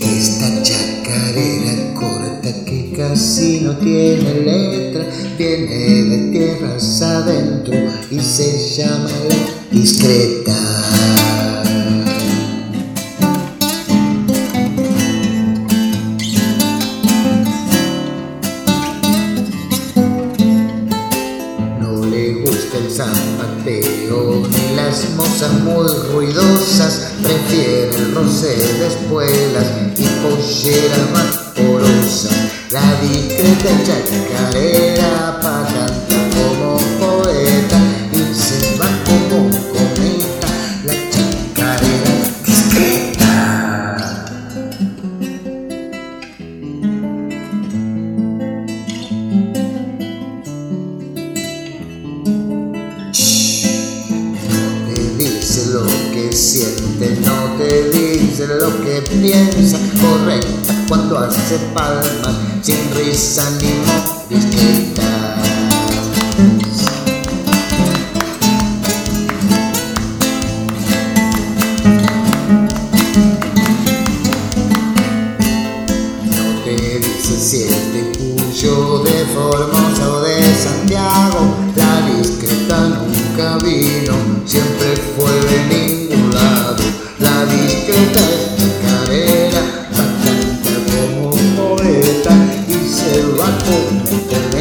Esta chacarera corta que casi no tiene letra, viene de tierras adentro y se llama la discreta. Zapateo ni las mozas muy ruidosas, prefiere el roce de espuelas y polleras más porosas. La discreta chacarera dice lo que piensa, correcta cuando hace palmas, sin risa ni discretas. No te dice si este cuyo de forma la conduite